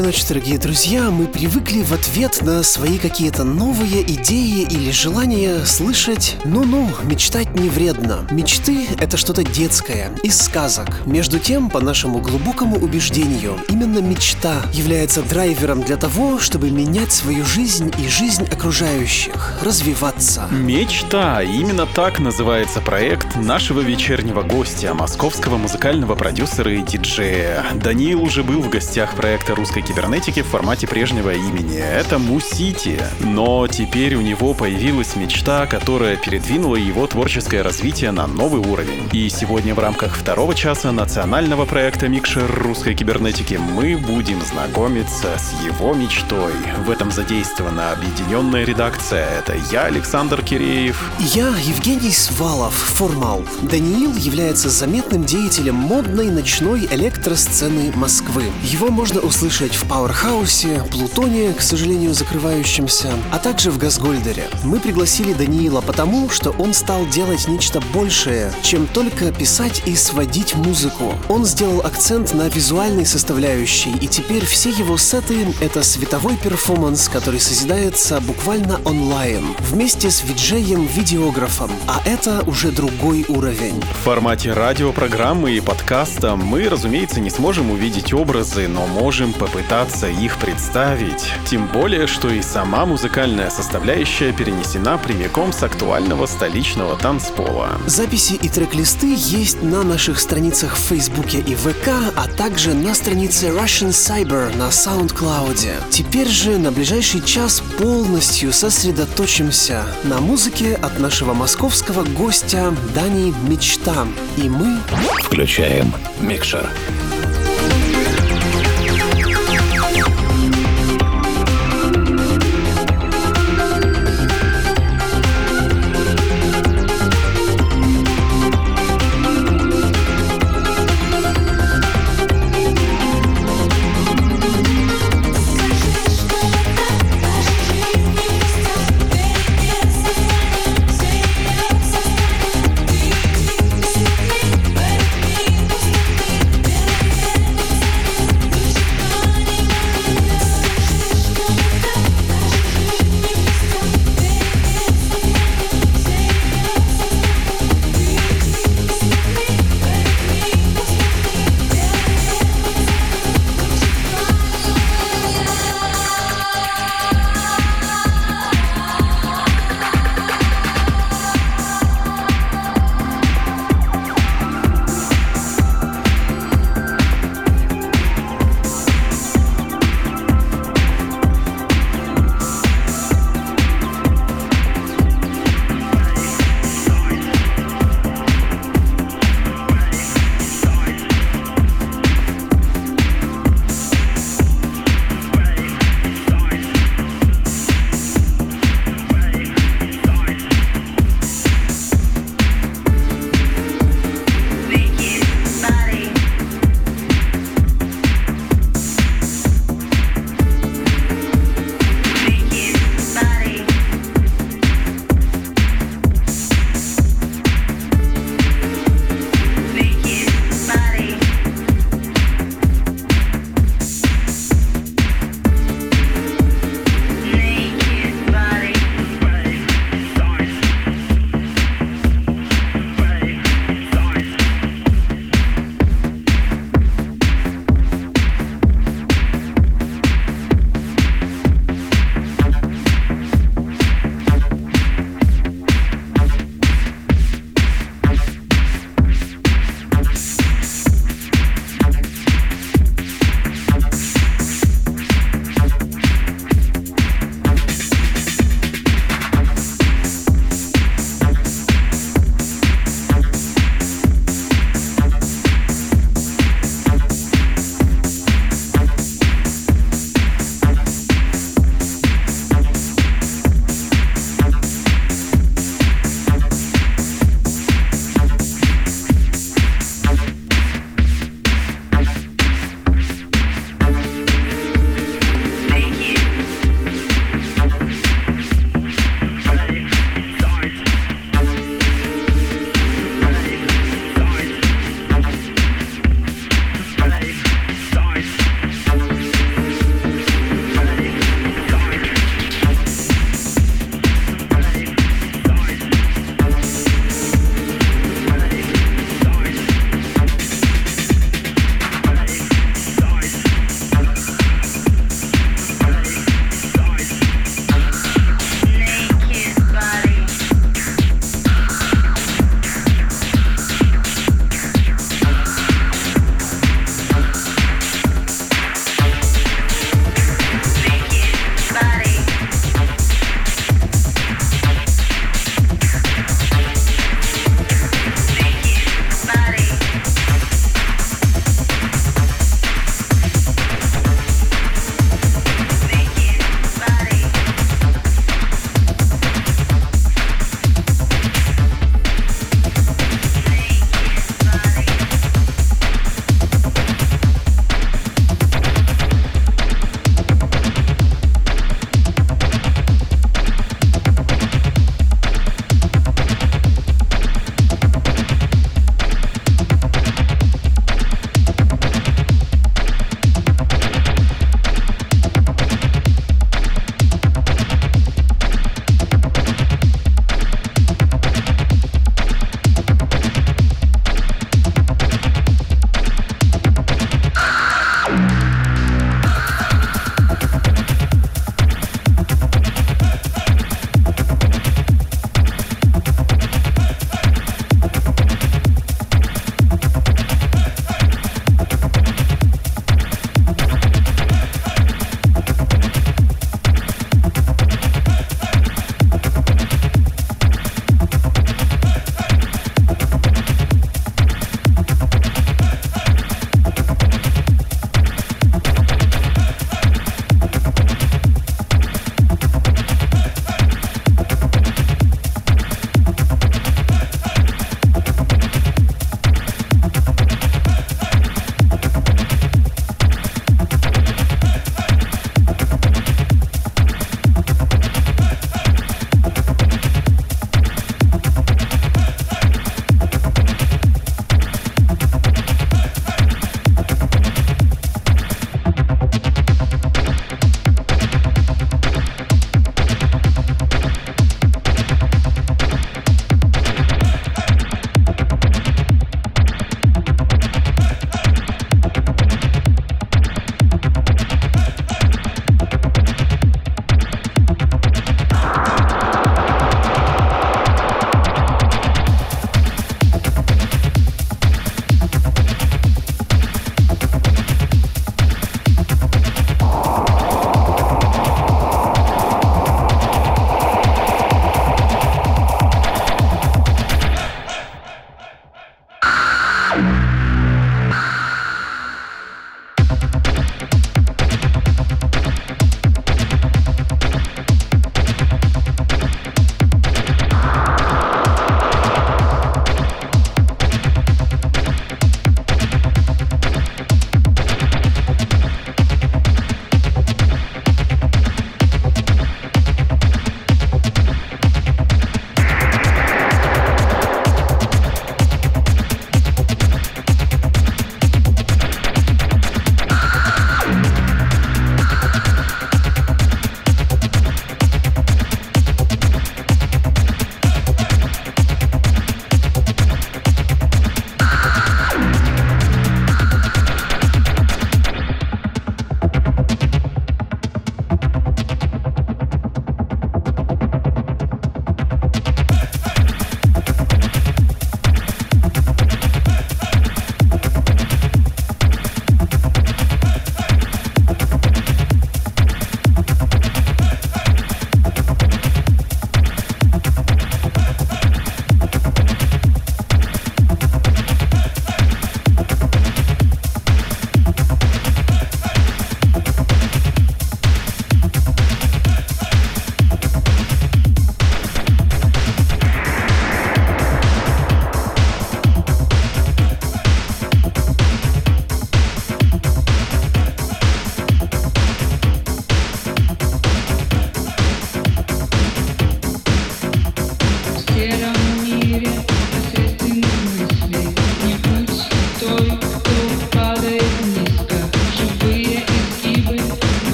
Доброй ночи, дорогие друзья. Мы привыкли в ответ на свои какие-то новые идеи или желания слышать «ну-ну, мечтать не вредно». Мечты — это что-то детское, из сказок. Между тем, по нашему глубокому убеждению, именно мечта является драйвером для того, чтобы менять свою жизнь и жизнь окружающих, развиваться. Мечта. Именно так называется проект нашего вечернего гостя, московского музыкального продюсера и диджея. Даниил уже был в гостях проекта «Русский русской кибернетики в формате прежнего имени. Это Мусити. Но теперь у него появилась мечта, которая передвинула его творческое развитие на новый уровень. И сегодня в рамках второго часа национального проекта «Микшер русской кибернетики» мы будем знакомиться с его мечтой. В этом задействована объединенная редакция. Это я, Александр Киреев. Я, Евгений Свалов, Формал. Даниил является заметным деятелем модной ночной электросцены Москвы. Его можно услышать в Пауэрхаусе, Плутоне, к сожалению, закрывающемся, а также в Газгольдере. Мы пригласили Даниила потому, что он стал делать нечто большее, чем только писать и сводить музыку. Он сделал акцент на визуальной составляющей, и теперь все его сеты — это световой перформанс, который созидается буквально онлайн, вместе с виджеем-видеографом, а это уже другой уровень. В формате радиопрограммы и подкаста мы, разумеется, не сможем увидеть образы, но можем по попытаться их представить. Тем более, что и сама музыкальная составляющая перенесена прямиком с актуального столичного танцпола. Записи и трек-листы есть на наших страницах в Фейсбуке и ВК, а также на странице Russian Cyber на SoundCloud. Теперь же на ближайший час полностью сосредоточимся на музыке от нашего московского гостя Дани Мечта. И мы включаем микшер.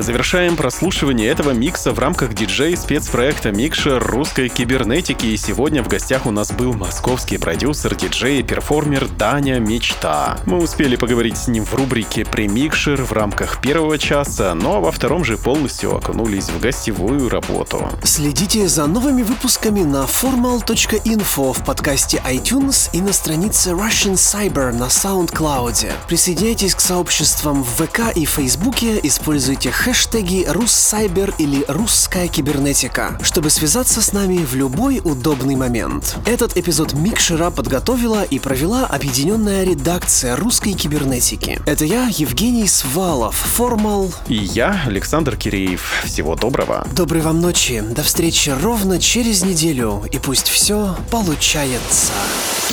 Мы завершаем прослушивание этого микса в рамках диджей спецпроекта Микшер русской кибернетики. И сегодня в гостях у нас был московский продюсер, диджей и перформер Даня Мечта. Мы успели поговорить с ним в рубрике «Премикшер» в рамках первого часа, но во втором же полностью окунулись в гостевую работу. Следите за новыми выпусками на formal.info в подкасте iTunes и на странице Russian Cyber на SoundCloud. Присоединяйтесь к сообществам в ВК и Фейсбуке, используйте хэштеги «Руссайбер» или «Русская кибернетика», чтобы связаться с нами в любой удобный момент. Этот эпизод Микшера подготовила и провела объединенная редакция русской кибернетики. Это я, Евгений Свалов, Формал. И я, Александр Киреев. Всего доброго. Доброй вам ночи. До встречи ровно через неделю. И пусть все получается.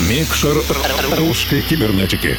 Микшер русской кибернетики.